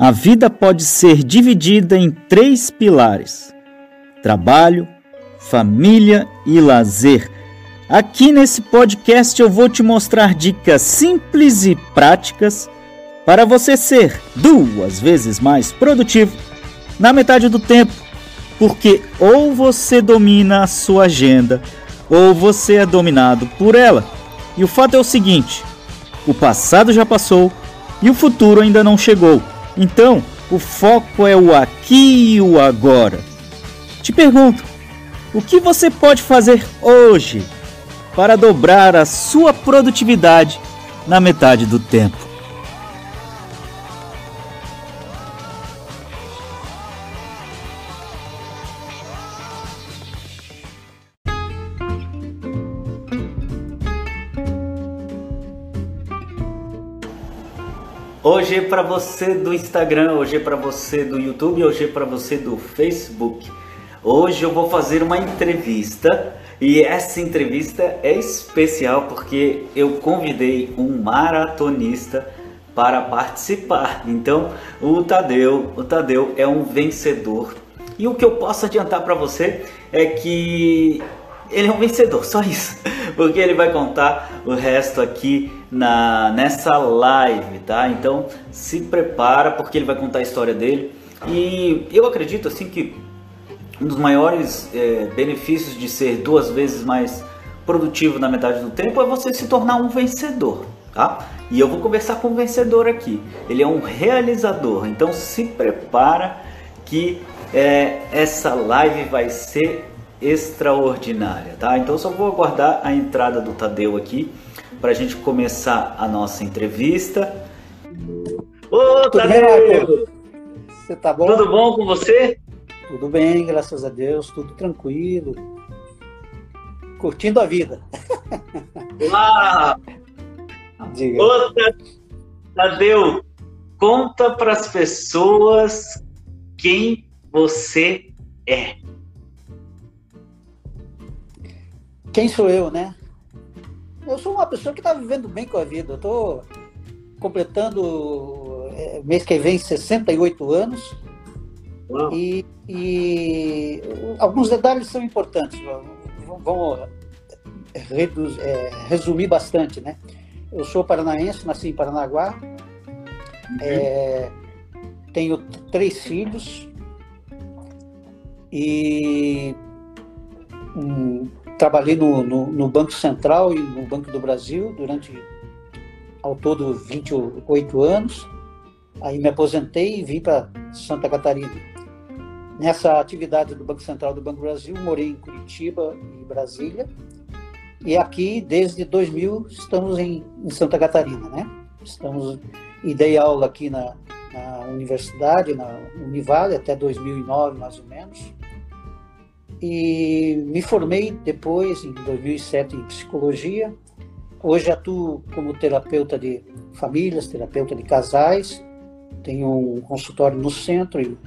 A vida pode ser dividida em três pilares: trabalho, família e lazer. Aqui nesse podcast eu vou te mostrar dicas simples e práticas para você ser duas vezes mais produtivo na metade do tempo, porque ou você domina a sua agenda ou você é dominado por ela. E o fato é o seguinte: o passado já passou e o futuro ainda não chegou. Então, o foco é o aqui e o agora. Te pergunto, o que você pode fazer hoje para dobrar a sua produtividade na metade do tempo? É para você do Instagram, hoje é para você do YouTube, hoje é para você do Facebook. Hoje eu vou fazer uma entrevista e essa entrevista é especial porque eu convidei um maratonista para participar. Então, o Tadeu, o Tadeu é um vencedor. E o que eu posso adiantar para você é que ele é um vencedor, só isso. Porque ele vai contar o resto aqui na nessa live, tá? Então se prepara porque ele vai contar a história dele. E eu acredito assim que um dos maiores é, benefícios de ser duas vezes mais produtivo na metade do tempo é você se tornar um vencedor, tá? E eu vou conversar com o vencedor aqui. Ele é um realizador, então se prepara que é, essa live vai ser extraordinária, tá? Então só vou aguardar a entrada do Tadeu aqui para a gente começar a nossa entrevista. Ô, Tudo Tadeu! Bem, você tá bom? Tudo bom com você? Tudo bem, graças a Deus, tudo tranquilo. Curtindo a vida. Uau! Diga. Ô, Tadeu, conta para as pessoas quem você é. Quem sou eu, né? Eu sou uma pessoa que está vivendo bem com a vida. Eu estou completando é, mês que vem 68 anos. E, e, alguns detalhes são importantes. Vamos reduz, é, resumir bastante, né? Eu sou paranaense, nasci em Paranaguá. Uhum. É, tenho três filhos e um, Trabalhei no, no, no, Banco Central e no Banco do Brasil durante, ao todo, 28 anos. Aí me aposentei e vim para Santa Catarina. Nessa atividade do Banco Central do Banco do Brasil, morei em Curitiba e Brasília. E aqui, desde 2000, estamos em, em Santa Catarina, né? Estamos, e dei aula aqui na, na universidade, na Univale, até 2009, mais ou menos e me formei depois, em 2007, em psicologia. Hoje atuo como terapeuta de famílias, terapeuta de casais. Tenho um consultório no centro e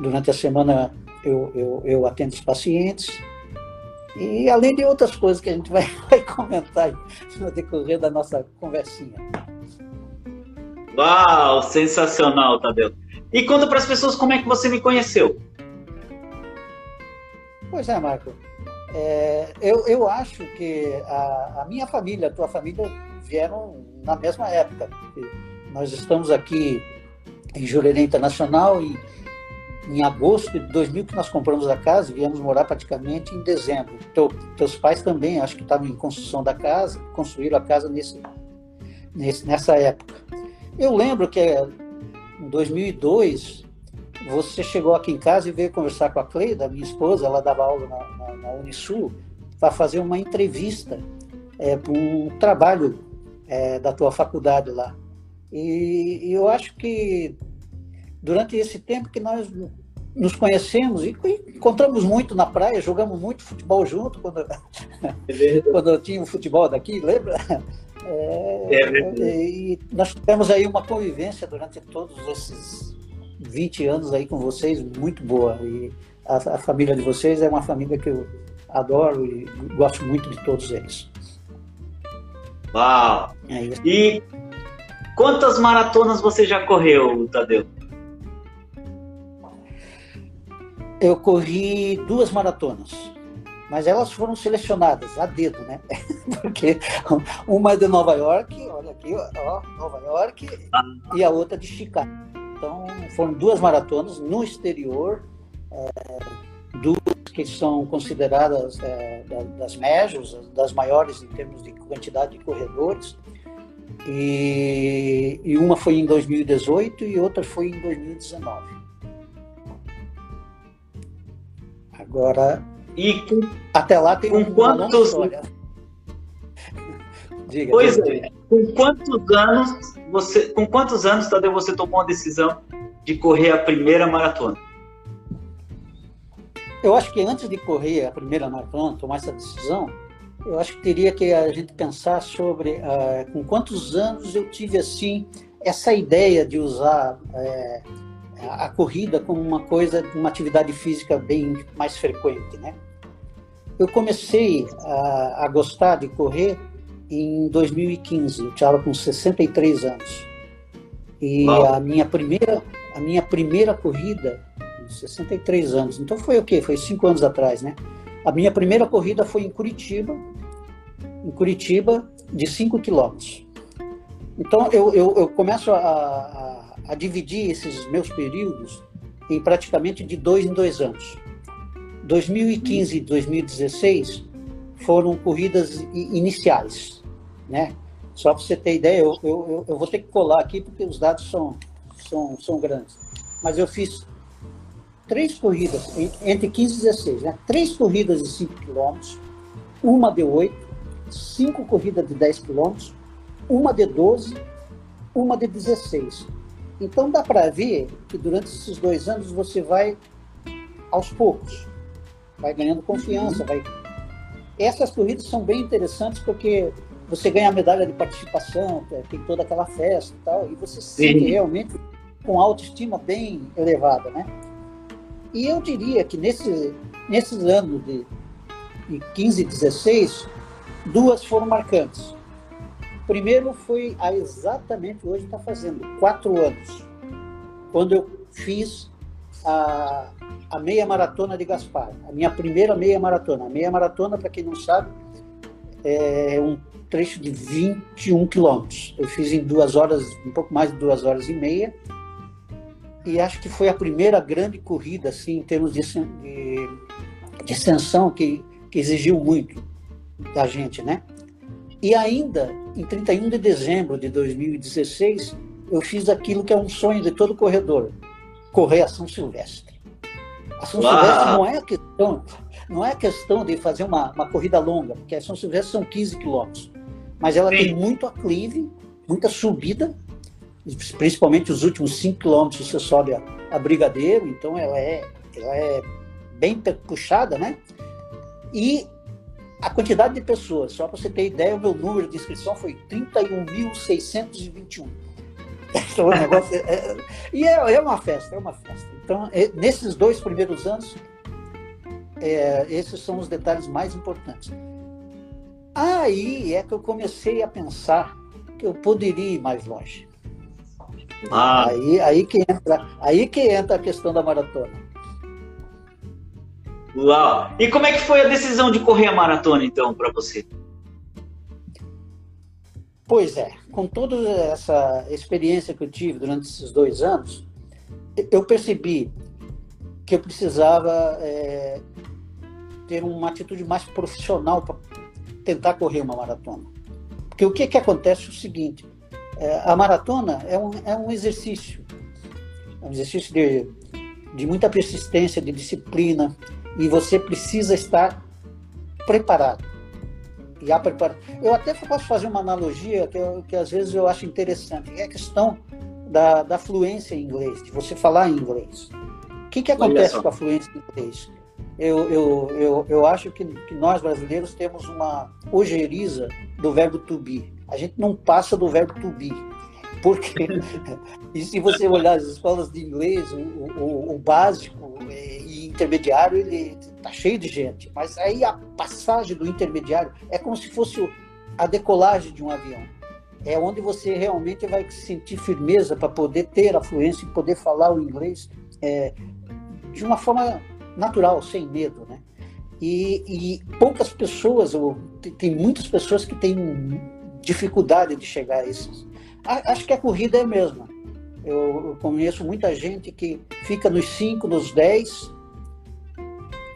durante a semana eu, eu, eu atendo os pacientes. E além de outras coisas que a gente vai, vai comentar no decorrer da nossa conversinha. Uau, sensacional, Tadeu. E conta para as pessoas como é que você me conheceu. Pois é, Marco. É, eu, eu acho que a, a, minha família, a tua família, vieram na mesma época. Nós estamos aqui em Jurerê Internacional e em agosto de 2000 que nós compramos a casa, viemos morar praticamente em dezembro. Teu, teus pais também, acho que estavam em construção da casa, construíram a casa nesse, nesse, nessa época. Eu lembro que em 2002 você chegou aqui em casa e veio conversar com a Cleida, minha esposa, ela dava aula na, na, na Unisul, para fazer uma entrevista é, para um trabalho é, da tua faculdade lá. E, e, eu acho que durante esse tempo que nós nos conhecemos e encontramos muito na praia, jogamos muito futebol junto quando, é quando tinha o futebol daqui, lembra? É, é e nós tivemos aí uma convivência durante todos esses 20 anos aí com vocês, muito boa. E a, a família de vocês é uma família que eu adoro e gosto muito de todos eles. Uau! É e quantas maratonas você já correu, Tadeu? Eu corri duas maratonas, mas elas foram selecionadas a dedo, né? Porque uma é de Nova York, olha aqui, ó, Nova York, ah. e a outra de Chicago. Então, foram duas maratonas no exterior, é, duas que são consideradas é, das médias, das maiores em termos de quantidade de corredores, e, e uma foi em 2018 e outra foi em 2019. Agora, e até lá tem com uma quantos? diga, pois é, com quantos anos você, com quantos anos Tadeu você tomou a decisão de correr a primeira maratona? Eu acho que antes de correr a primeira maratona, tomar essa decisão, eu acho que teria que a gente pensar sobre uh, com quantos anos eu tive assim essa ideia de usar é, a corrida como uma coisa, uma atividade física bem mais frequente, né? Eu comecei a, a gostar de correr em 2015. Eu estava com 63 anos e a minha primeira a minha primeira corrida 63 anos. Então foi o quê? Foi cinco anos atrás, né? A minha primeira corrida foi em Curitiba, em Curitiba, de 5 quilômetros. Então eu, eu, eu começo a, a, a, dividir esses meus períodos em praticamente de dois em dois anos. 2015 e 2016 foram corridas iniciais, né? Só para você ter ideia, eu, eu, eu vou ter que colar aqui porque os dados são, são, são grandes. Mas eu fiz três corridas, entre 15 e 16, né? Três corridas de 5 quilômetros, uma de 8, cinco corridas de 10 quilômetros, uma de 12, uma de 16. Então dá para ver que durante esses dois anos você vai aos poucos, vai ganhando confiança, vai. Essas corridas são bem interessantes porque você ganha a medalha de participação, tem toda aquela festa e tal, e você se sente realmente com autoestima bem elevada, né? E eu diria que nesse, nesses anos de, de 15 e 16, duas foram marcantes. Primeiro foi há exatamente, hoje está fazendo, quatro anos, quando eu fiz a, a meia maratona de Gaspar, a minha primeira meia maratona. A meia maratona, para quem não sabe, é um trecho de 21 quilômetros. Eu fiz em duas horas, um pouco mais de duas horas e meia, e acho que foi a primeira grande corrida, assim, em termos de, de, de extensão, que, que exigiu muito da gente, né? E ainda, em 31 de dezembro de 2016, eu fiz aquilo que é um sonho de todo corredor, correr a São Silvestre. A São Uau. Silvestre não é a questão, não é questão de fazer uma, uma corrida longa, porque a São Silvestre são 15 quilômetros, mas ela Sim. tem muito aclive, muita subida, principalmente os últimos 5 quilômetros você sobe a, a, Brigadeiro, então ela é, ela é bem puxada, né? E a quantidade de pessoas, só para você ter ideia, o meu número de inscrição foi 31.621. Então, o negócio é, é, e é, é, uma festa, é uma festa. Então, é, nesses dois primeiros anos, é, esses são os detalhes mais importantes. Aí é que eu comecei a pensar que eu poderia ir mais longe. Ah. Aí, aí, que entra, aí que entra a questão da maratona. Uau! E como é que foi a decisão de correr a maratona, então, para você? Pois é, com toda essa experiência que eu tive durante esses dois anos, eu percebi que eu precisava é, ter uma atitude mais profissional tentar correr uma maratona. Porque o que, que acontece é o seguinte: é, a maratona é um, é um exercício, é um exercício de, de muita persistência, de disciplina, e você precisa estar preparado. E a prepara... Eu até posso fazer uma analogia que, eu, que às vezes eu acho interessante, é a questão da, da fluência em inglês, de você falar em inglês. O que, que acontece com a fluência em inglês? Eu, eu, eu, eu acho que, que nós brasileiros temos uma ojeriza do verbo to be. A gente não passa do verbo to be. Porque, e se você olhar as escolas de inglês, o, o, o básico e intermediário, ele está cheio de gente. Mas aí a passagem do intermediário é como se fosse a decolagem de um avião. É onde você realmente vai sentir firmeza para poder ter a fluência e poder falar o inglês é, de uma forma natural, sem medo, né? E, e poucas pessoas, ou tem muitas pessoas que têm dificuldade de chegar a esses. Acho que a corrida é a mesma. Eu, eu conheço muita gente que fica nos 5, nos 10,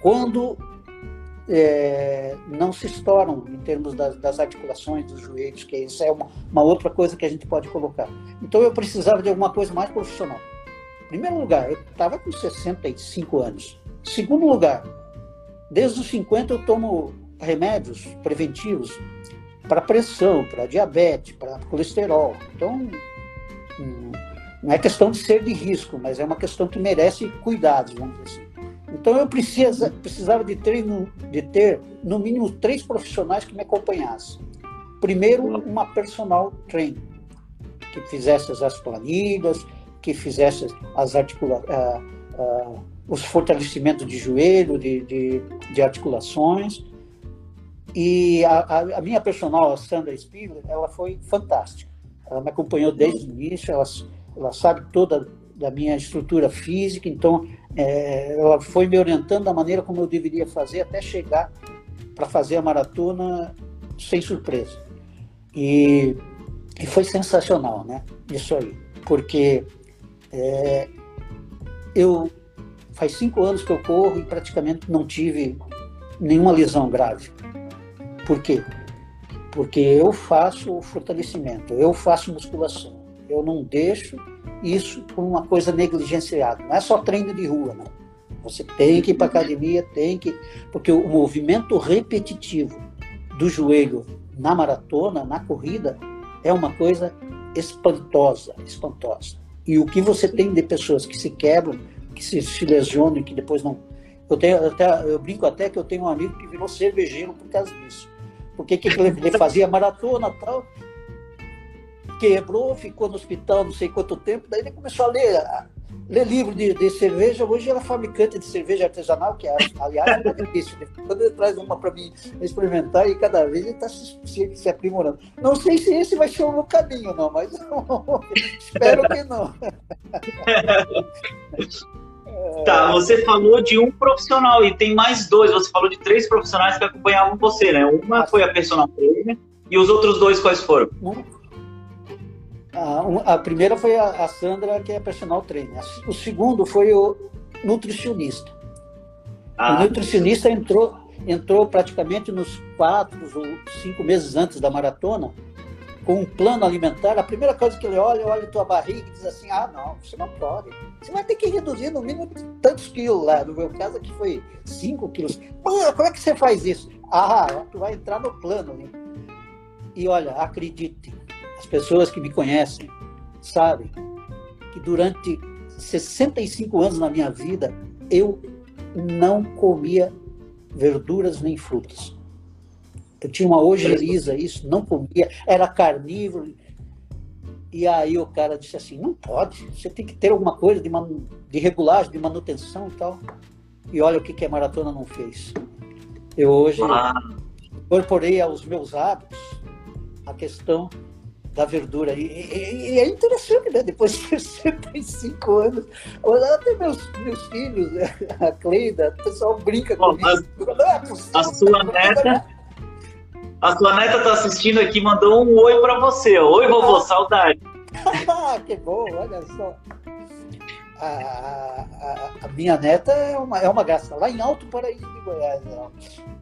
quando é, não se estouram em termos das, das, articulações dos joelhos, que isso é uma, uma, outra coisa que a gente pode colocar. Então eu precisava de alguma coisa mais profissional. Em primeiro lugar, eu estava com 65 anos. Segundo lugar, desde os 50 eu tomo remédios preventivos para pressão, para diabetes, para colesterol. Então, hum, não é questão de ser de risco, mas é uma questão que merece cuidados, vamos dizer assim. Então eu precisa, precisava de ter, de ter, no mínimo, três profissionais que me acompanhassem. Primeiro, uma personal trainer, que fizesse as planilhas, que fizesse as articula uh, uh, os fortalecimentos de joelho, de, de, de articulações. E a, a, minha personal, a Sandra Spiller, ela foi fantástica. Ela me acompanhou desde o início, ela, ela sabe toda da minha estrutura física, então é, ela foi me orientando da maneira como eu deveria fazer até chegar para fazer a maratona sem surpresa. E, e, foi sensacional, né? Isso aí, porque é, eu faz cinco anos que eu corro e praticamente não tive nenhuma lesão grave. Por quê? Porque eu faço fortalecimento, eu faço musculação, eu não deixo isso por uma coisa negligenciada. Não é só treino de rua, não. Você tem que ir para academia, tem que. Porque o movimento repetitivo do joelho na maratona, na corrida, é uma coisa espantosa, espantosa. E o que você tem de pessoas que se quebram, que se, se lesionam e que depois não. Eu, tenho, até, eu brinco até que eu tenho um amigo que virou cervejeiro por causa disso. Porque que ele, ele fazia maratona tal, quebrou, ficou no hospital não sei quanto tempo, daí ele começou a ler, a ler livro de, de cerveja. Hoje ela é fabricante de cerveja artesanal, que aliás é difícil. Quando ele traz uma para mim experimentar e cada vez ele está se, se, se, aprimorando. Não sei se esse vai ser o caminho, não, mas espero que não. Tá, você falou de um profissional e tem mais dois. Você falou de três profissionais que acompanhavam você, né? Uma foi a personal trainer e os outros dois quais foram? A, a primeira foi a, a, Sandra, que é personal trainer. O segundo foi o nutricionista. Ah, o nutricionista entrou, entrou praticamente nos quatro ou cinco meses antes da maratona com um plano alimentar. A primeira coisa que ele olha, olha tua barriga e diz assim: ah, não, você não pode. Você vai ter que reduzir no mínimo tantos quilos lá. No meu caso aqui foi cinco quilos. Mano, como é que você faz isso? Ah, tu vai entrar no plano. Né? E olha, acredite, as pessoas que me conhecem sabem que durante 65 anos na minha vida eu não comia verduras nem frutas. Eu tinha uma ojeriza, isso, não comia, era carnívoro. E aí o cara disse assim, não pode, você tem que ter alguma coisa de, de regulagem, de manutenção e tal. E olha o que, que a maratona não fez. Eu hoje ah. incorporei aos meus hábitos a questão da verdura. E, e, e, é interessante, né? Depois de 65 anos, até meus, meus filhos, a Cleida, o pessoal brinca com isso. É a sua neta. A sua neta está assistindo aqui, mandou um oi para você. Oi, vovô, saudade. que bom, olha só a, a, a, minha neta é uma, é uma graça, lá em Alto Paraíso de Goiás. Né?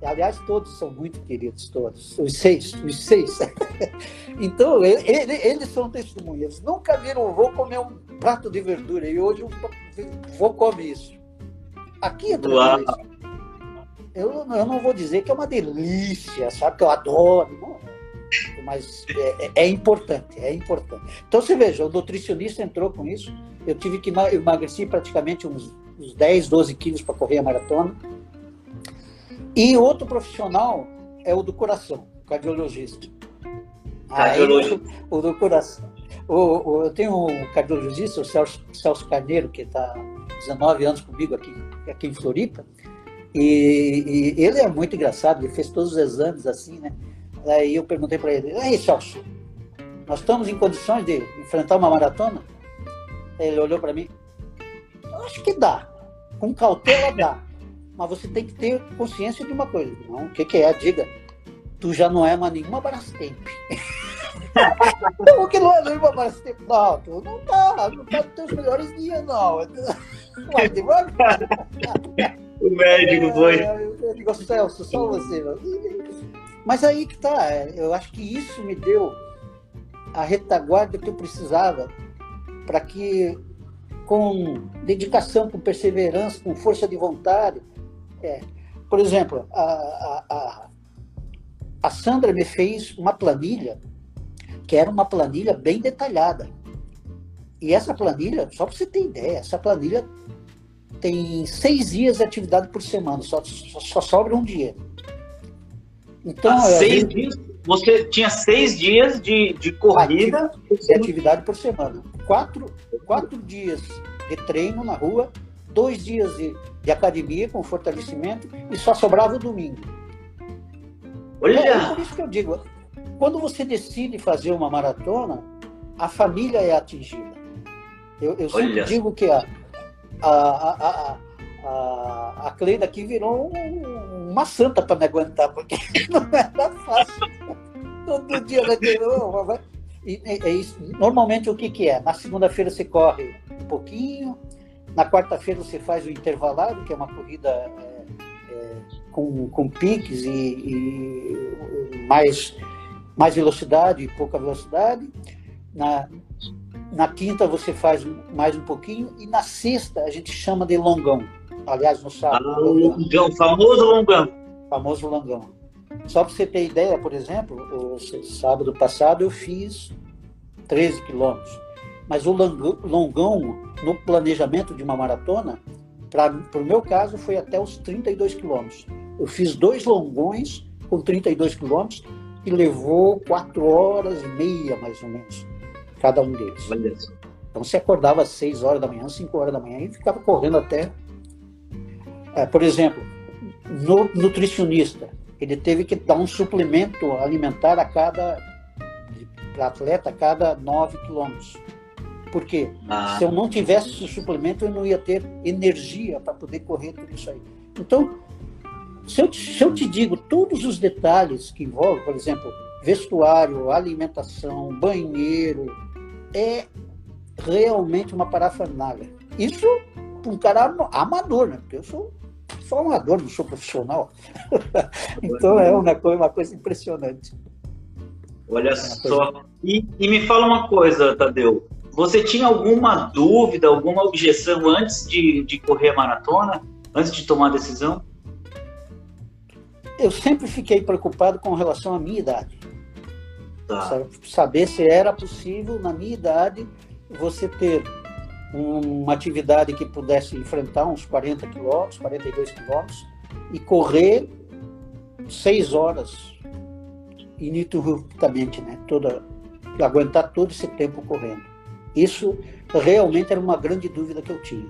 Aliás, todos são muito queridos, todos, os seis, os seis. então, ele, ele, eles são testemunhas. Nunca viram vô comer um prato de verdura e hoje o vô come isso. Aqui é eu, eu não vou dizer que é uma delícia, sabe? Que eu adoro. Não, mas é, é, é, importante, é importante. Então você veja, o nutricionista entrou com isso, eu tive que emagrecer praticamente uns, uns 10, 12 quilos para correr a maratona. E outro profissional é o do coração, o cardiologista. Cardiologista. Aí, o, o do coração. O, o, eu tenho um cardiologista, o Celso, Celso Carneiro, que está 19 anos comigo aqui, aqui em Floripa, e, e, ele é muito engraçado, ele fez todos os exames assim, né? Aí eu perguntei para ele: aí, Celso, nós estamos em condições de enfrentar uma maratona? Ele olhou para mim: acho que dá, com cautela dá. mas você tem que ter consciência de uma coisa. Não, o que, que é? Diga. Tu já não é mais nenhuma Brastemp. o que não é nenhuma Brastemp? Não, tu não tá, não tá nos teus melhores dias, não. Vai devagar. O médico foi. É, eu digo, Celso, só você. Mas aí que tá, é, eu acho que isso me deu a retaguarda que eu precisava para que, com dedicação, com perseverança, com força de vontade, é, por exemplo, a, a, a, a Sandra me fez uma planilha que era uma planilha bem detalhada. E essa planilha, só para você ter ideia, essa planilha tem seis dias de atividade por semana, só, só, só sobra um dia. Então, ah, seis gente... dias? Você tinha seis dias de, de corrida? De atividade por semana. Quatro, quatro dias de treino na rua, dois dias de, de academia com fortalecimento e só sobrava o domingo. Olha! É, é por isso que eu digo, quando você decide fazer uma maratona, a família é atingida. Eu, eu sempre digo que a, a, a, a, a Cleida aqui virou uma santa para me aguentar, porque não era fácil. Todo dia vai ter. E, é isso. Normalmente o que, que é? Na segunda-feira você corre um pouquinho, na quarta-feira você faz o intervalado, que é uma corrida é, é, com, com piques e, e, mais, mais velocidade e pouca velocidade. Na, na quinta você faz mais um pouquinho e na sexta a gente chama de longão. Aliás, no sábado. Ah, longão, famoso longão. Famoso longão. Só para você ter ideia, por exemplo, o sábado passado eu fiz 13 quilômetros. Mas o longão, no planejamento de uma maratona, para o meu caso, foi até os 32 quilômetros. Eu fiz dois longões com 32 quilômetros e levou 4 horas e meia, mais ou menos cada um deles. Então você acordava às 6 horas da manhã, 5 horas da manhã e ficava correndo até. É, por exemplo, no nutricionista, ele teve que dar um suplemento alimentar a cada para atleta a cada 9 quilômetros. Por quê? Ah. Se eu não tivesse esse suplemento, eu não ia ter energia para poder correr tudo isso aí. Então, se eu, se eu te digo todos os detalhes que envolvem, por exemplo, vestuário, alimentação, banheiro, é realmente uma parafernália. Isso para um cara amador, né? Porque eu sou só amador, não sou profissional. então é uma coisa, uma coisa impressionante. Olha é só. Coisa... E, e me fala uma coisa, Tadeu. Você tinha alguma dúvida, alguma objeção antes de, de correr a maratona? Antes de tomar a decisão? Eu sempre fiquei preocupado com relação à minha idade. Tá. Saber se era possível, na minha idade, você ter uma atividade que pudesse enfrentar uns 40 quilômetros, 42 quilômetros, e correr seis horas ininterruptamente, né? Toda, aguentar todo esse tempo correndo. Isso realmente era uma grande dúvida que eu tinha.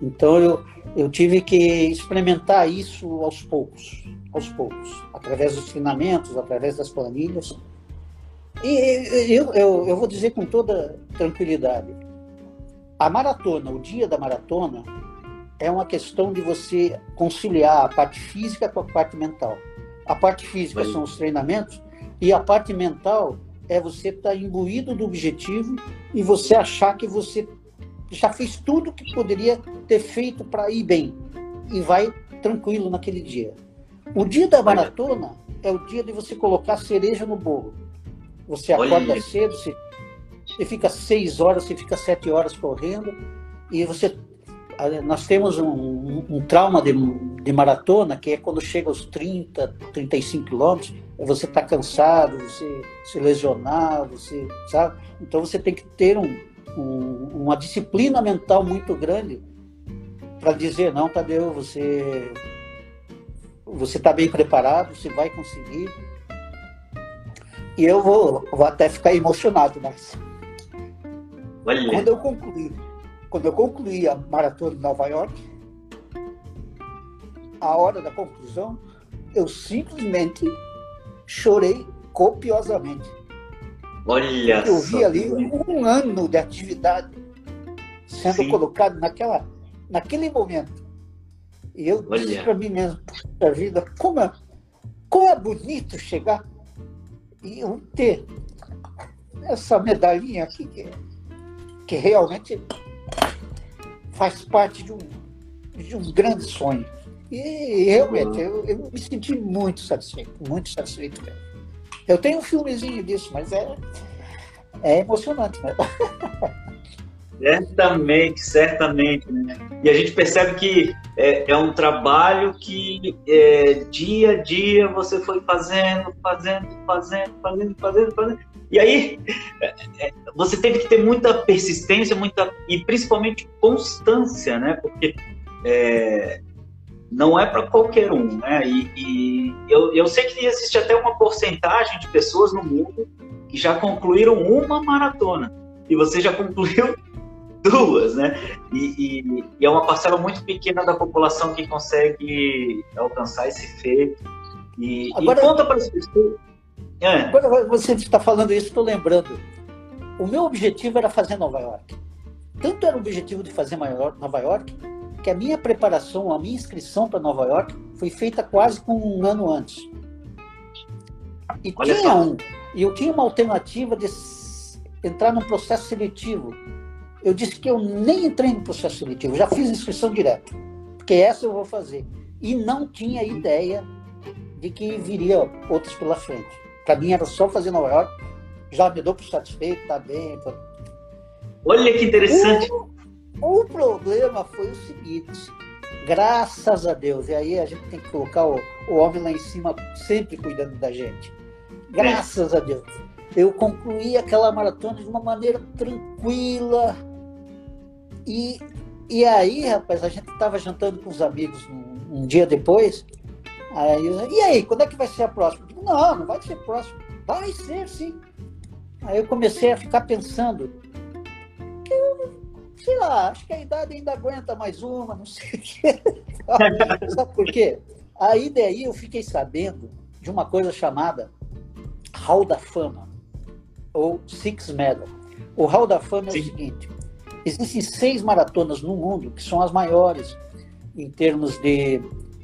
Então eu, eu tive que experimentar isso aos poucos, aos poucos, através dos treinamentos, através das planilhas, e eu, eu, eu vou dizer com toda tranquilidade: a maratona, o dia da maratona, é uma questão de você conciliar a parte física com a parte mental. A parte física são os treinamentos e a parte mental é você estar tá imbuído do objetivo e você achar que você já fez tudo que poderia ter feito para ir bem e vai tranquilo naquele dia. O dia da maratona é o dia de você colocar cereja no bolo. Você acorda Olha. cedo, você, você fica seis horas, você fica sete horas correndo e você nós temos um, um, um trauma de, de, maratona, que é quando chega aos 30, 35 quilômetros, você está cansado, você se lesionar, você, sabe? Então você tem que ter um, um, uma disciplina mental muito grande para dizer, não, Tadeu, você você está bem preparado, você vai conseguir. E eu vou, vou até ficar emocionado, mas quando eu concluí, quando eu concluí a maratona de Nova York, a hora da conclusão, eu simplesmente chorei copiosamente. Olha Eu vi ali um ano de atividade sendo Sim. colocado naquela, naquele momento. E eu Olha. disse para mim mesmo, puxa vida, como é, como é bonito chegar e eu ter essa medalhinha aqui que, que realmente faz parte de um, de um grande sonho. E realmente, eu, eu me senti muito satisfeito, muito satisfeito mesmo. Eu tenho um filmezinho disso, mas é, é emocionante, né? Certamente, certamente. Né? E a gente percebe que é, é um trabalho que é, dia a dia você foi fazendo, fazendo, fazendo, fazendo, fazendo, fazendo. E aí é, é você teve que ter muita persistência, muita e principalmente constância, né? Porque é, não é para qualquer um, né? E, e eu, eu sei que existe até uma porcentagem de pessoas no mundo que já concluíram uma maratona e você já concluiu duas, né? E, e, e, é uma parcela muito pequena da população que consegue alcançar esse feito. E, agora, e conta para as pessoas. É. Agora você está falando isso, estou lembrando. O meu objetivo era fazer Nova York. Tanto era o objetivo de fazer Nova York, que a minha preparação, a minha inscrição para Nova York foi feita quase com um ano antes. E Olha tinha só. um, e eu tinha uma alternativa de entrar num processo seletivo eu disse que eu nem entrei no processo seletivo, já fiz inscrição direta, porque essa eu vou fazer. E não tinha ideia de que viria outras pela frente. Para mim era só fazer Nova York, já me dou por satisfeito, tá bem. Tô... Olha que interessante. O, o problema foi o seguinte, graças a Deus, e aí a gente tem que colocar o, o homem lá em cima sempre cuidando da gente. Graças é. a Deus. Eu concluí aquela maratona de uma maneira tranquila, e, e aí, rapaz, a gente estava jantando com os amigos um, um dia depois. Aí, e aí, quando é que vai ser a próxima? Digo, não, não vai ser próximo. Vai ser, sim. Aí eu comecei a ficar pensando que eu, sei lá, acho que a idade ainda aguenta mais uma, não sei o quê. Sabe por quê? Aí daí eu fiquei sabendo de uma coisa chamada Hall da Fama, ou Six Medal. O Hall da Fama é o seguinte: Existem seis maratonas no mundo que são as maiores em termos de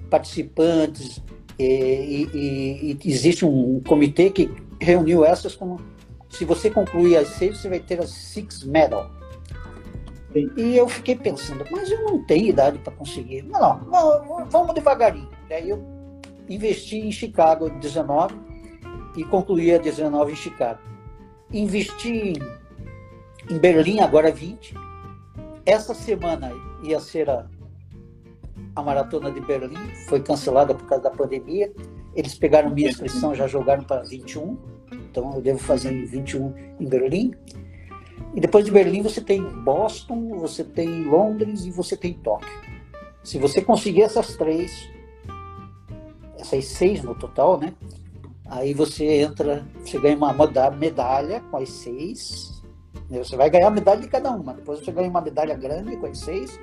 participantes, e, e, e, existe um comitê que reuniu essas como se você concluir as seis, você vai ter as Six Medal. Sim. E eu fiquei pensando, mas eu não tenho idade para conseguir. Não, não, vamos devagarinho. Daí eu investi em Chicago 19 e concluí a 19 em Chicago. Investi em Berlim agora 20 essa semana ia ser a, a maratona de Berlim, foi cancelada por causa da pandemia. Eles pegaram minha inscrição, já jogaram para 21, então eu devo fazer em 21 em Berlim. E depois de Berlim você tem Boston, você tem Londres e você tem Tóquio. Se você conseguir essas três, essas seis no total, né? Aí você entra, você ganha uma medalha com as seis, você vai ganhar medalha de cada uma. Depois você ganha uma medalha grande com as seis.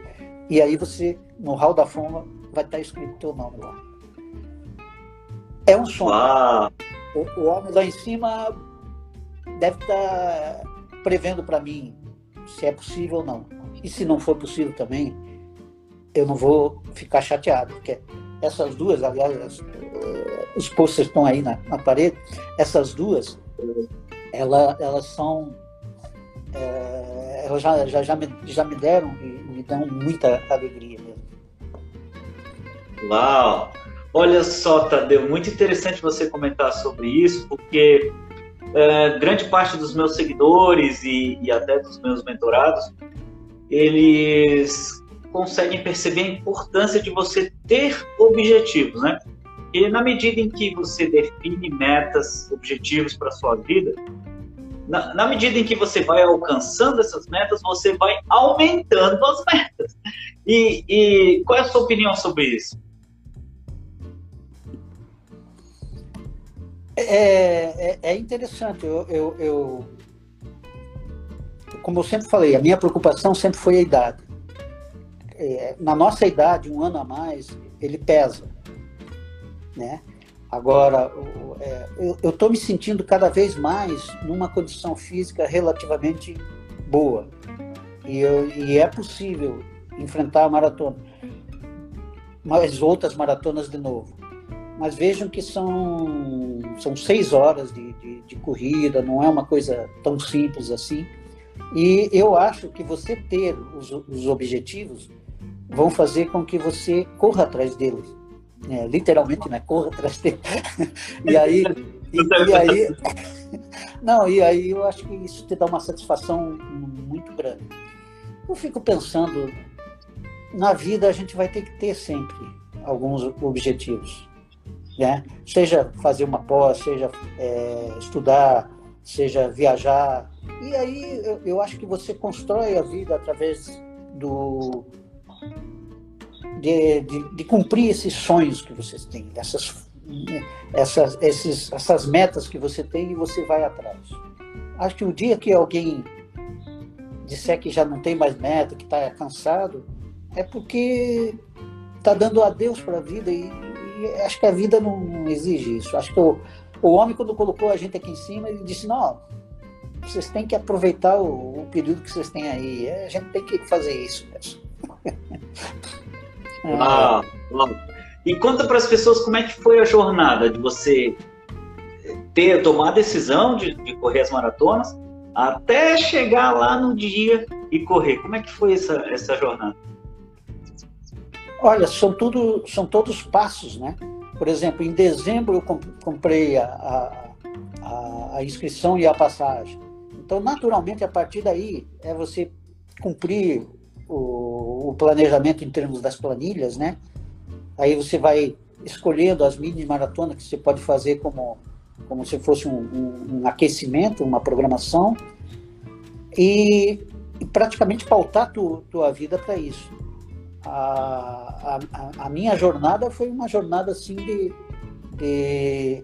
E aí você, no Hall da Fama, vai estar escrito teu nome lá. É um sonho. O, o, homem lá em cima deve estar prevendo para mim se é possível ou não. E se não for possível também, eu não vou ficar chateado, porque essas duas, aliás, os posters estão aí na, na parede, essas duas, ela, elas são é, elas já, já, já, me, já me deram e me dão muita alegria mesmo. Uau! Olha só, Tadeu, muito interessante você comentar sobre isso, porque é, grande parte dos meus seguidores e, e até dos meus mentorados, eles conseguem perceber a importância de você ter objetivos, né? E na medida em que você define metas, objetivos para sua vida, na, na, medida em que você vai alcançando essas metas, você vai aumentando as metas. E, e qual é a sua opinião sobre isso? É, é, é interessante. Eu, eu, eu, como eu sempre falei, a minha preocupação sempre foi a idade. É, na nossa idade, um ano a mais, ele pesa, né? Agora, é, eu estou me sentindo cada vez mais numa condição física relativamente boa. E, eu, e é possível enfrentar a maratona. mais outras maratonas de novo. Mas vejam que são, são seis horas de, de, de corrida, não é uma coisa tão simples assim. E eu acho que você ter os, os objetivos vão fazer com que você corra atrás deles. É, literalmente, né? Corra atrás deles. e aí, e, e, aí, não, e aí eu acho que isso te dá uma satisfação muito grande. Eu fico pensando, na vida a gente vai ter que ter sempre alguns objetivos, né? Seja fazer uma pós, seja é, estudar, seja viajar. E aí eu, eu acho que você constrói a vida através do de, de, de, cumprir esses sonhos que vocês têm, essas, essas, esses, essas metas que você tem e você vai atrás. Acho que o dia que alguém disser que já não tem mais meta, que está cansado, é porque está dando adeus para a vida e, e, acho que a vida não, não exige isso. Acho que o, o homem, quando colocou a gente aqui em cima, ele disse: não, vocês têm que aproveitar o, o período que vocês têm aí. A gente tem que fazer isso mesmo. Ah, e conta para as pessoas como é que foi a jornada de você ter tomar a decisão de, de, correr as maratonas até chegar lá no dia e correr. Como é que foi essa, essa jornada? Olha, são tudo são todos passos, né? Por exemplo, em dezembro eu comprei a, a, a inscrição e a passagem. Então, naturalmente, a partir daí é você cumprir o, planejamento em termos das planilhas, né? Aí você vai escolhendo as mini maratonas que você pode fazer como, como se fosse um, um, um aquecimento, uma programação, e, e praticamente pautar tu, tua vida para isso. A, a, a, minha jornada foi uma jornada assim de, de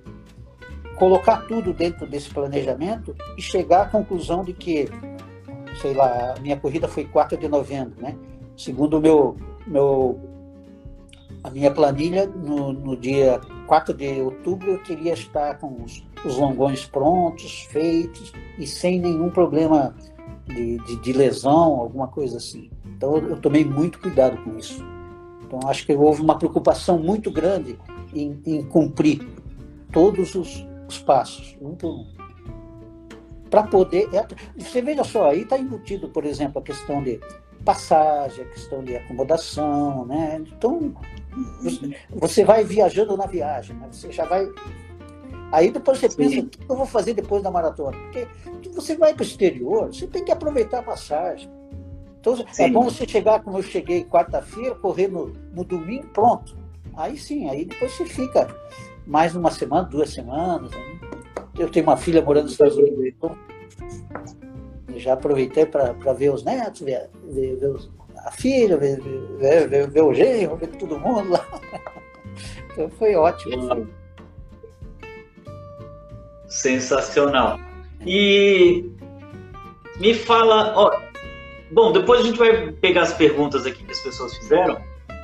colocar tudo dentro desse planejamento e chegar à conclusão de que sei lá, minha corrida foi 4 de novembro, né? Segundo meu, meu, a minha planilha, no, no dia 4 de outubro eu queria estar com os, os longões prontos, feitos e sem nenhum problema de, de, de lesão, alguma coisa assim. Então eu, eu tomei muito cuidado com isso. Então acho que houve uma preocupação muito grande em, em cumprir todos os, os passos, um por um para poder. Você veja só, aí está embutido, por exemplo, a questão de passagem, a questão de acomodação, né? Então, você vai viajando na viagem, né? Você já vai. Aí depois você pensa, o que eu vou fazer depois da maratona? Porque você vai para o exterior, você tem que aproveitar a passagem. Então, é sim. é bom você chegar, como eu cheguei quarta-feira, correr no, no domingo, pronto. Aí sim, aí depois você fica mais uma semana, duas semanas. Aí eu tenho uma filha morando nos Estados Unidos. Já aproveitei para ver os netos, ver, ver, ver os, a filha, ver, ver, ver, o genro, ver todo mundo lá. Então foi ótimo. Sensacional. E me fala, ó, bom, depois a gente vai pegar as perguntas aqui que as pessoas fizeram,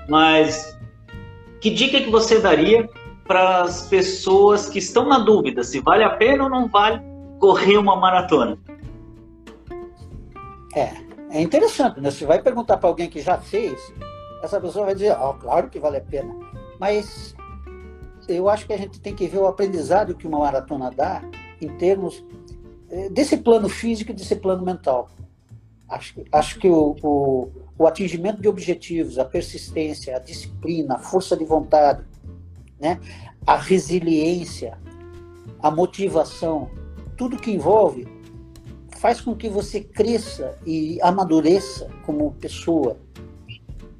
mas que dica que você daria para as pessoas que estão na dúvida se vale a pena ou não vale correr uma maratona? É, é interessante, né? Você vai perguntar para alguém que já fez, essa pessoa vai dizer, oh, claro que vale a pena. Mas eu acho que a gente tem que ver o aprendizado que uma maratona dá em termos eh, desse plano físico e desse plano mental. Acho, acho que o, o, o atingimento de objetivos, a persistência, a disciplina, a força de vontade, né? a resiliência, a motivação, tudo que envolve faz com que você cresça e amadureça como pessoa,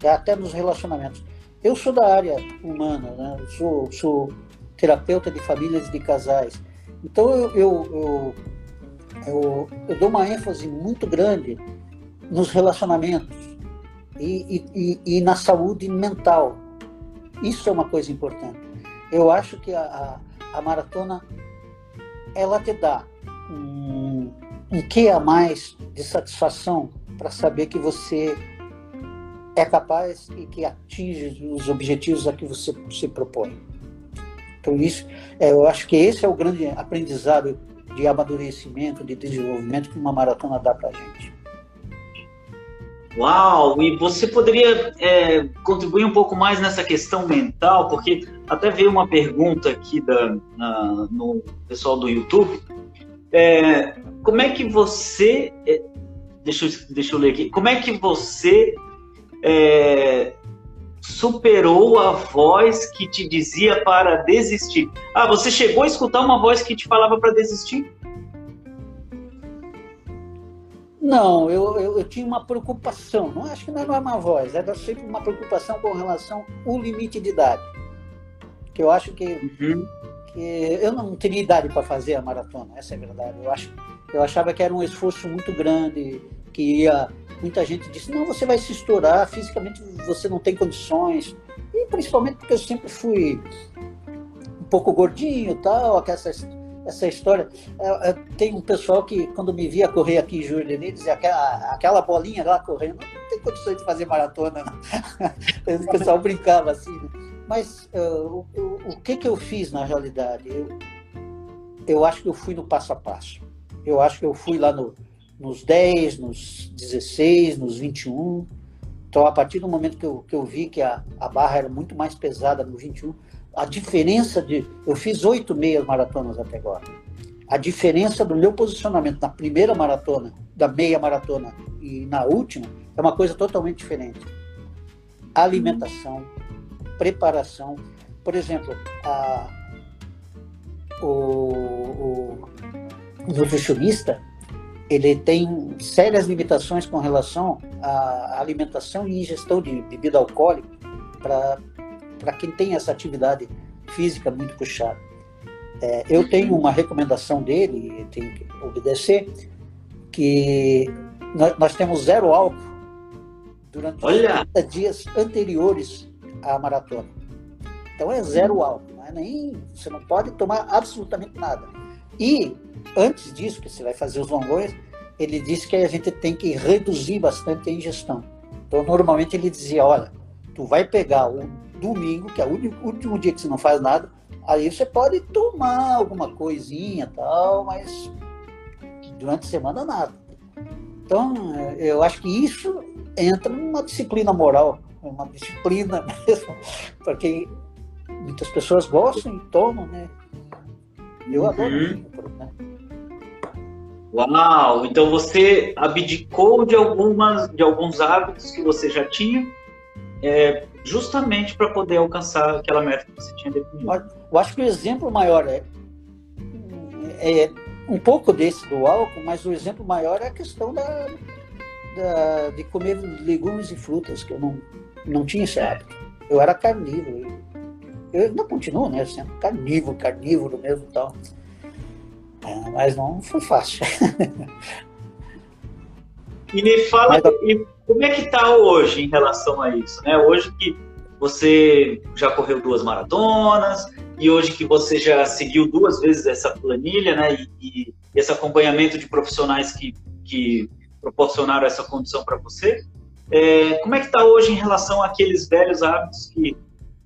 até nos relacionamentos. Eu sou da área humana, né? sou, sou terapeuta de famílias e de casais. Então eu, eu, eu, eu, eu dou uma ênfase muito grande nos relacionamentos e, e, e, na saúde mental. Isso é uma coisa importante eu acho que a, a, a maratona ela te dá um, um que a mais de satisfação para saber que você é capaz e que atinge os objetivos a que você se propõe. Então isso, é, eu acho que esse é o grande aprendizado de amadurecimento, de desenvolvimento que uma maratona dá para a gente. Uau! E você poderia é, contribuir um pouco mais nessa questão mental, porque até veio uma pergunta aqui da, na, no pessoal do YouTube. É, como é que você. É, deixa, deixa eu ler aqui. Como é que você é, superou a voz que te dizia para desistir? Ah, você chegou a escutar uma voz que te falava para desistir? Não, eu, eu, eu, tinha uma preocupação, não acho que não era uma voz, era sempre uma preocupação com relação ao limite de idade. Que eu acho que, uhum. que eu não teria idade para fazer a maratona, essa é a verdade. Eu, acho, eu achava que era um esforço muito grande, que ia. Muita gente disse, não, você vai se estourar, fisicamente você não tem condições. E principalmente porque eu sempre fui um pouco gordinho tal, aquela essa história. É, é, tem um pessoal que, quando me via correr aqui em Jurerê, dizia aquela, aquela bolinha lá correndo, não tem condições de fazer maratona. O pessoal brincava assim. Né? Mas uh, o, o, que, que eu fiz na realidade? Eu, eu acho que eu fui no passo a passo. Eu acho que eu fui lá no, nos 10, nos 16, nos 21. Então, a partir do momento que eu, que eu vi que a, a barra era muito mais pesada no 21, a diferença de. Eu fiz oito meias maratonas até agora. A diferença do meu posicionamento na primeira maratona, da meia maratona e na última, é uma coisa totalmente diferente. Alimentação, preparação. Por exemplo, a, o, o, o nutricionista ele tem sérias limitações com relação à alimentação e ingestão de bebida alcoólica para quem tem essa atividade física muito puxada. É, eu tenho uma recomendação dele, tenho que obedecer, que nós, nós temos zero álcool durante Olha. os 30 dias anteriores à maratona. Então é zero álcool, não é nem, você não pode tomar absolutamente nada. E antes disso, que você vai fazer os longões, ele disse que a gente tem que reduzir bastante a ingestão. Então normalmente ele dizia, olha, tu vai pegar o domingo, que é o último dia que você não faz nada, aí você pode tomar alguma coisinha tal, mas durante a semana nada. Então, eu acho que isso entra numa disciplina moral, uma disciplina mesmo, porque muitas pessoas gostam e tomam, né? Eu uhum. adoro vinho, né? Uau! Então você abdicou de algumas de alguns hábitos que você já tinha é, justamente para poder alcançar aquela meta que você tinha definido. Eu acho que o exemplo maior é, é um pouco desse do álcool, mas o exemplo maior é a questão da, da, de comer legumes e frutas, que eu não, não tinha esse hábito. Eu era carnívoro. Eu ainda continuo, né? Sendo carnívoro, carnívoro mesmo e tal. É, mas não foi fácil. E me fala, Mas... como é que está hoje em relação a isso? Né? Hoje que você já correu duas maratonas e hoje que você já seguiu duas vezes essa planilha, né? E, e esse acompanhamento de profissionais que, que proporcionaram essa condição para você. É, como é que está hoje em relação àqueles velhos hábitos que,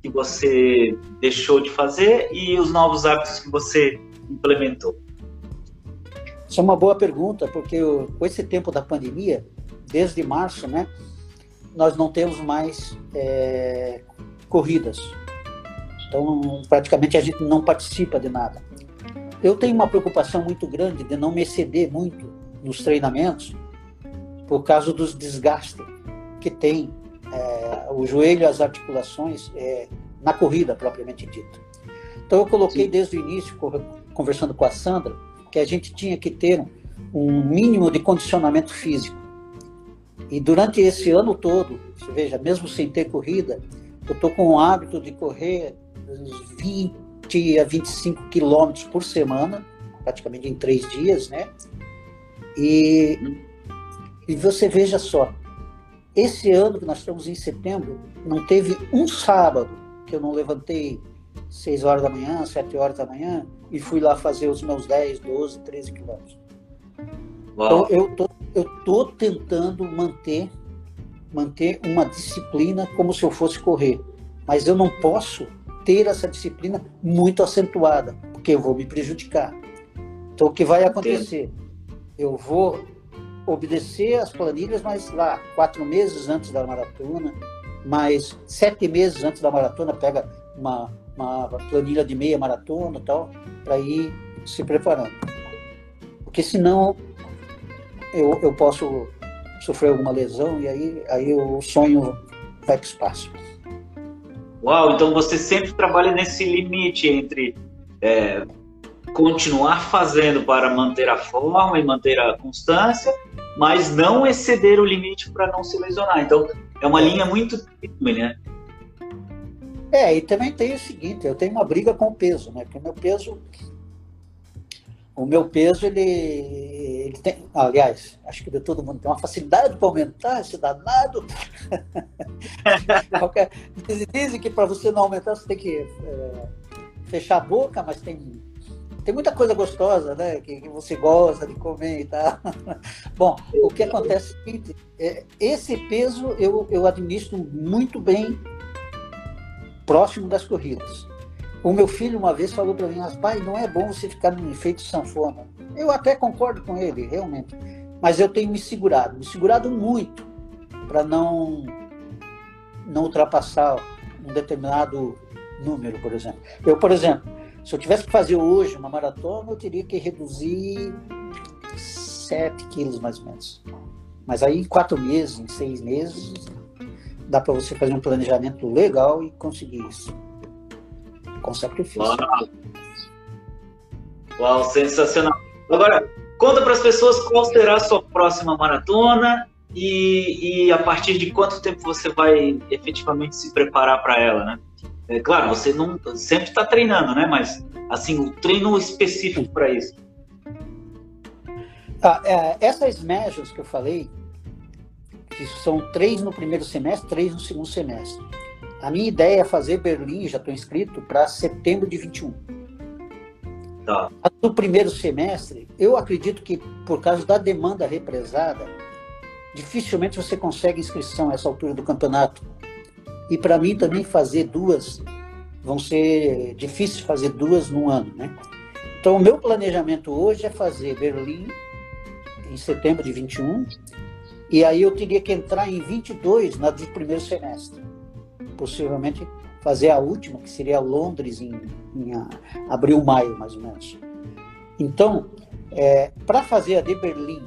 que você deixou de fazer e os novos hábitos que você implementou? Isso é uma boa pergunta, porque com esse tempo da pandemia, desde março, né, nós não temos mais é, corridas. Então, praticamente a gente não participa de nada. Eu tenho uma preocupação muito grande de não me exceder muito nos treinamentos, por causa dos desgastes que tem é, o joelho e as articulações é, na corrida propriamente dita. Então, eu coloquei Sim. desde o início, conversando com a Sandra, que a gente tinha que ter um mínimo de condicionamento físico. E durante esse ano todo, você veja, mesmo sem ter corrida, eu estou com o hábito de correr 20 a 25 quilômetros por semana, praticamente em três dias, né? E, e você veja só, esse ano que nós estamos em setembro, não teve um sábado que eu não levantei 6 horas da manhã, 7 horas da manhã, e fui lá fazer os meus 10, 12, 13 quilômetros. Então, eu tô, eu tô tentando manter, manter uma disciplina como se eu fosse correr. Mas eu não posso ter essa disciplina muito acentuada, porque eu vou me prejudicar. Então, o que vai acontecer? Eu vou obedecer as planilhas, mas lá, quatro meses antes da maratona, mais sete meses antes da maratona, pega uma, uma planilha de meia maratona e tal, para ir se preparando. Porque senão eu, eu posso sofrer alguma lesão e aí, aí o sonho vai para o espaço. Uau, então você sempre trabalha nesse limite entre é, continuar fazendo para manter a forma e manter a constância, mas não exceder o limite para não se lesionar. Então é uma linha muito tênue, né? É, e também tem o seguinte, eu tenho uma briga com o peso, né? Porque o meu peso o meu peso, ele, ele tem. Aliás, acho que de todo mundo tem uma facilidade para aumentar esse danado. dizem que para você não aumentar, você tem que é, fechar a boca, mas tem, tem muita coisa gostosa, né? Que, que você gosta de comer e tal. Bom, o que acontece é o seguinte: é, esse peso eu, eu administro muito bem próximo das corridas. O meu filho uma vez falou para mim, pai, não é bom você ficar no efeito sanfona. Eu até concordo com ele, realmente. Mas eu tenho me segurado, me segurado muito para não não ultrapassar um determinado número, por exemplo. Eu, por exemplo, se eu tivesse que fazer hoje uma maratona, eu teria que reduzir 7 quilos mais ou menos. Mas aí em quatro meses, em seis meses, dá para você fazer um planejamento legal e conseguir isso com sacrifício. Uau, Uau sensacional. Agora, conta para as pessoas qual será a sua próxima maratona e, e, a partir de quanto tempo você vai efetivamente se preparar para ela, né? É, claro, você não sempre está treinando, né? Mas assim, o treino específico para isso. Ah, é, essas médias que eu falei, que são três no primeiro semestre, três no segundo semestre. A minha ideia é fazer Berlim, já estou inscrito, para setembro de 21. Tá. No primeiro semestre, eu acredito que por causa da demanda represada, dificilmente você consegue inscrição a essa altura do campeonato. E para mim também fazer duas, vão ser difíceis fazer duas no ano, né? Então o meu planejamento hoje é fazer Berlim em setembro de 21, e aí eu teria que entrar em 22 na do primeiro semestre possivelmente fazer a última, que seria Londres em, em abril, maio, mais ou menos. Então, é, para fazer a de Berlim,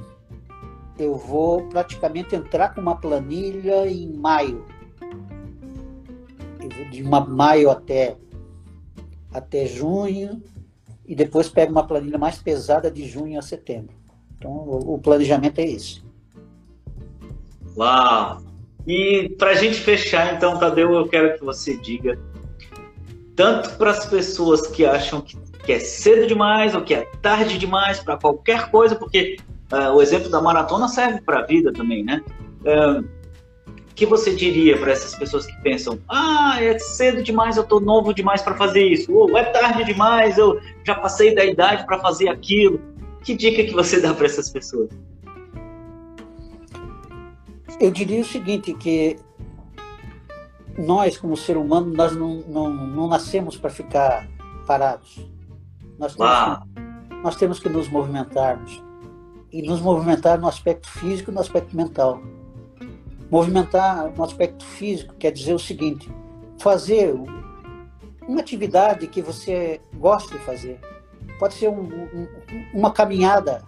eu vou praticamente entrar com uma planilha em maio. De uma, maio até, até junho, e depois pego uma planilha mais pesada de junho a setembro. Então, o, o planejamento é esse. Uau! E para a gente fechar, então, Tadeu, eu quero que você diga, tanto para as pessoas que acham que, que, é cedo demais ou que é tarde demais para qualquer coisa, porque uh, o exemplo da maratona serve para a vida também, né? O que você diria para essas pessoas que pensam, ah, é cedo demais, eu estou novo demais para fazer isso, ou é tarde demais, eu já passei da idade para fazer aquilo? Que dica que você dá para essas pessoas? Eu diria o seguinte, que nós, como ser humano, nós não, não, não nascemos para ficar parados. Nós temos, que, nós temos que nos movimentarmos. E nos movimentar no aspecto físico e no aspecto mental. Movimentar no aspecto físico quer dizer o seguinte: fazer uma atividade que você gosta de fazer. Pode ser um, um, uma caminhada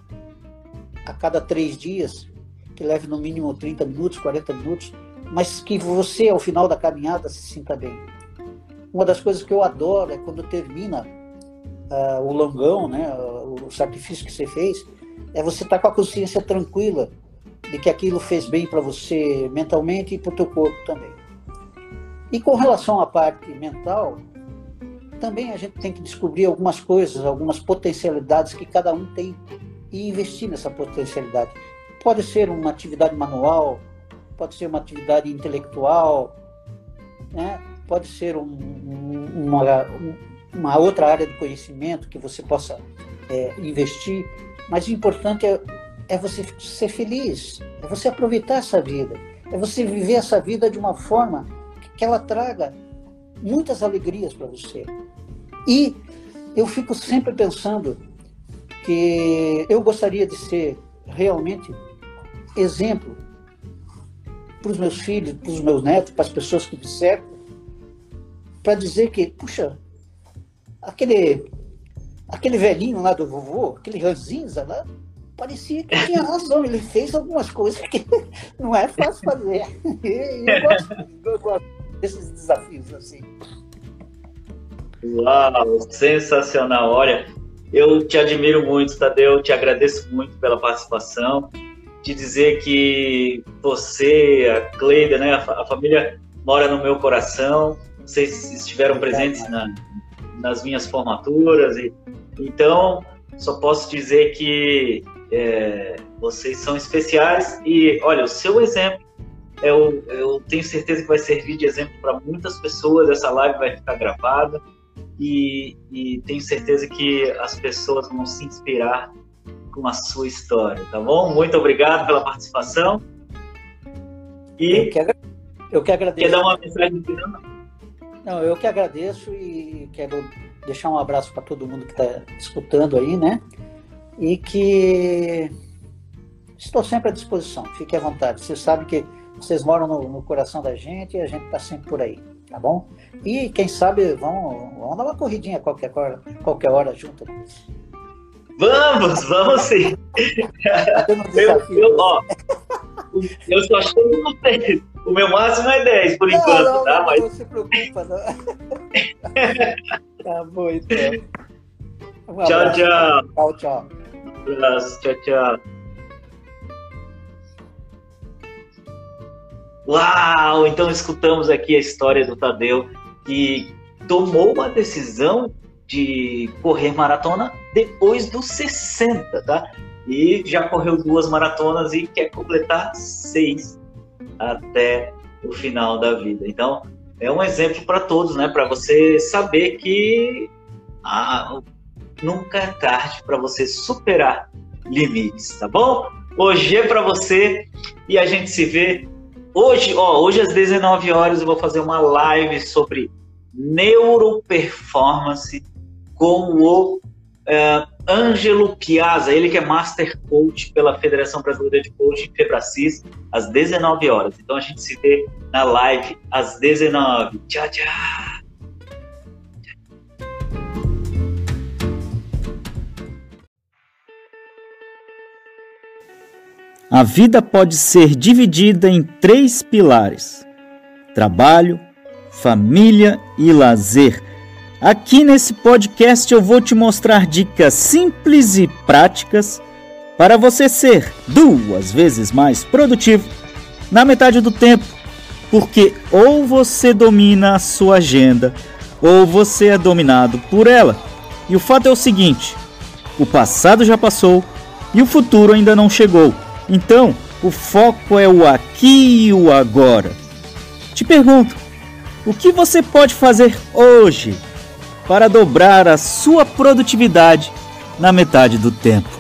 a cada três dias, que leve no mínimo 30 minutos, 40 minutos, mas que você, ao final da caminhada, se sinta bem. Uma das coisas que eu adoro é quando termina uh, o longão, né, o sacrifício que você fez, é você estar tá com a consciência tranquila de que aquilo fez bem para você mentalmente e para o teu corpo também. E com relação à parte mental, também a gente tem que descobrir algumas coisas, algumas potencialidades que cada um tem e investir nessa potencialidade. Pode ser uma atividade manual, pode ser uma atividade intelectual, né? pode ser um, uma, uma, outra área de conhecimento que você possa é, investir, mas o importante é, é você ser feliz, é você aproveitar essa vida, é você viver essa vida de uma forma que ela traga muitas alegrias para você. E eu fico sempre pensando que eu gostaria de ser realmente exemplo para os meus filhos, para os meus netos, para as pessoas que me cercam, para dizer que, puxa, aquele, aquele velhinho lá do vovô, aquele ranzinza lá, parecia que tinha razão, ele fez algumas coisas que não é fácil fazer. Eu gosto, eu gosto desses desafios assim. Uau, sensacional! Olha, eu te admiro muito, Tadeu, te agradeço muito pela participação. Te dizer que você, a Cleida, né, a, família mora no meu coração. Vocês estiveram presentes na, nas minhas formaturas. E, então, só posso dizer que é, vocês são especiais. E, olha, o seu exemplo, eu, eu tenho certeza que vai servir de exemplo para muitas pessoas. Essa live vai ficar gravada e, e tenho certeza que as pessoas vão se inspirar com a sua história, tá bom? Muito obrigado pela participação. E eu que, eu que agradeço. Quer dar uma mensagem final? Não, eu que agradeço e quero deixar um abraço para todo mundo que está escutando aí, né? E que estou sempre à disposição, fique à vontade. Você sabe que vocês moram no, no coração da gente e a gente está sempre por aí tá bom? E quem sabe vamos, vamos dar uma corridinha qualquer hora, qualquer hora junto. Vamos, vamos sim. Eu, eu, ó, eu só chego no 10. O meu máximo é 10 por não, enquanto, não, tá? Não, Mas... não se preocupa, não. tá bom, então. Um tchau, tchau. Tchau, tchau. Um abraço, tchau, tchau. Uau! Então escutamos aqui a história do Tadeu que tomou uma decisão de correr maratona depois dos 60, tá? E já correu duas maratonas e quer completar seis até o final da vida. Então, é um exemplo para todos, né? Para você saber que ah, nunca é tarde para você superar limites, tá bom? Hoje é para você e a gente se vê Hoje, ó, hoje às 19 horas eu vou fazer uma live sobre neuroperformance com o uh, Ângelo Piazza, ele que é Master Coach pela Federação Brasileira de Coaching, Febracis, às 19 horas. Então a gente se vê na live às 19. Tchau, tchau. A vida pode ser dividida em três pilares: trabalho, família e lazer. Aqui nesse podcast eu vou te mostrar dicas simples e práticas para você ser duas vezes mais produtivo na metade do tempo, porque ou você domina a sua agenda ou você é dominado por ela. E o fato é o seguinte: o passado já passou e o futuro ainda não chegou. Então, o foco é o aqui e o agora. Te pergunto, o que você pode fazer hoje para dobrar a sua produtividade na metade do tempo?